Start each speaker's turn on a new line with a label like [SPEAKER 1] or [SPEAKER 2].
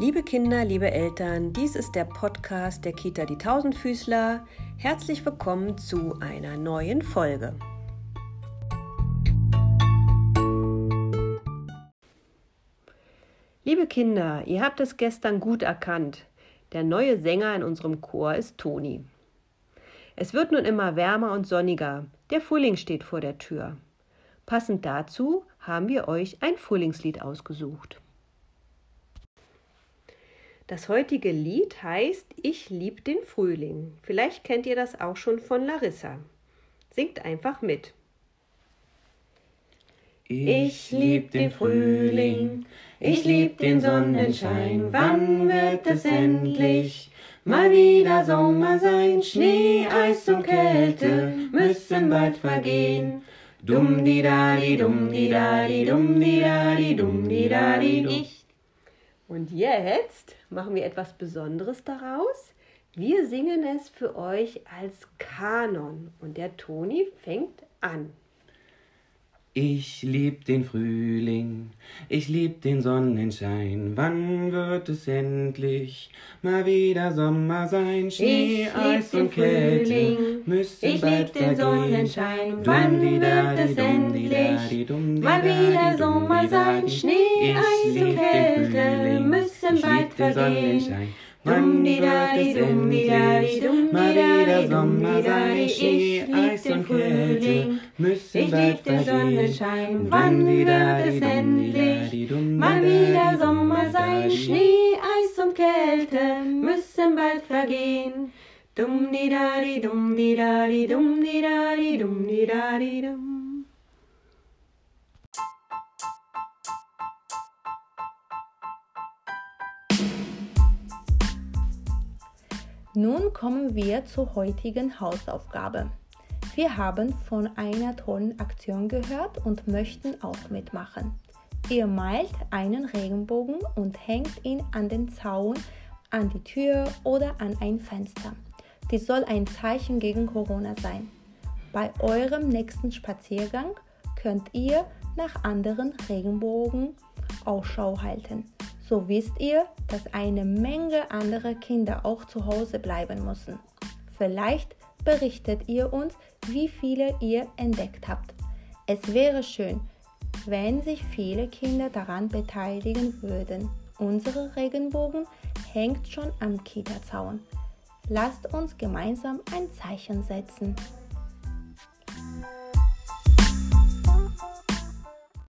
[SPEAKER 1] Liebe Kinder, liebe Eltern, dies ist der Podcast der Kita Die Tausendfüßler. Herzlich willkommen zu einer neuen Folge. Liebe Kinder, ihr habt es gestern gut erkannt. Der neue Sänger in unserem Chor ist Toni. Es wird nun immer wärmer und sonniger. Der Frühling steht vor der Tür. Passend dazu haben wir euch ein Frühlingslied ausgesucht. Das heutige Lied heißt Ich lieb den Frühling. Vielleicht kennt ihr das auch schon von Larissa. Singt einfach mit.
[SPEAKER 2] Ich lieb den Frühling, ich lieb den Sonnenschein. Wann wird es endlich mal wieder Sommer sein? Schnee, Eis und Kälte müssen bald vergehen. Dumm di da di dumm di da di dumm di da di dumm di da di.
[SPEAKER 1] Und jetzt machen wir etwas Besonderes daraus. Wir singen es für euch als Kanon und der Toni fängt an.
[SPEAKER 2] Ich lieb den Frühling, ich lieb den Sonnenschein. Wann wird es endlich mal wieder Sommer sein? Schnee, Eis und Kälte ich lieb den Sonnenschein. Wann wird es endlich mal wieder Sommer sein? Schnee, Eis und Kälte müssen bald vergehen. Dum di da di dum di da di dum di da di dum di da di ich lieb den Frühling, ich lieb den Sonnenschein, wann wird es endlich mal wieder Sommer sein? Schnee, Eis und Kälte müssen bald vergehen. Dum di da di dum di da di dum di da di dum di da di dum.
[SPEAKER 3] Nun kommen wir zur heutigen Hausaufgabe. Wir haben von einer tollen Aktion gehört und möchten auch mitmachen. Ihr malt einen Regenbogen und hängt ihn an den Zaun, an die Tür oder an ein Fenster. Dies soll ein Zeichen gegen Corona sein. Bei eurem nächsten Spaziergang könnt ihr nach anderen Regenbogen Ausschau halten. So wisst ihr, dass eine Menge anderer Kinder auch zu Hause bleiben müssen. Vielleicht berichtet ihr uns, wie viele ihr entdeckt habt. Es wäre schön, wenn sich viele Kinder daran beteiligen würden. Unsere Regenbogen hängt schon am Kita-Zaun. Lasst uns gemeinsam ein Zeichen setzen.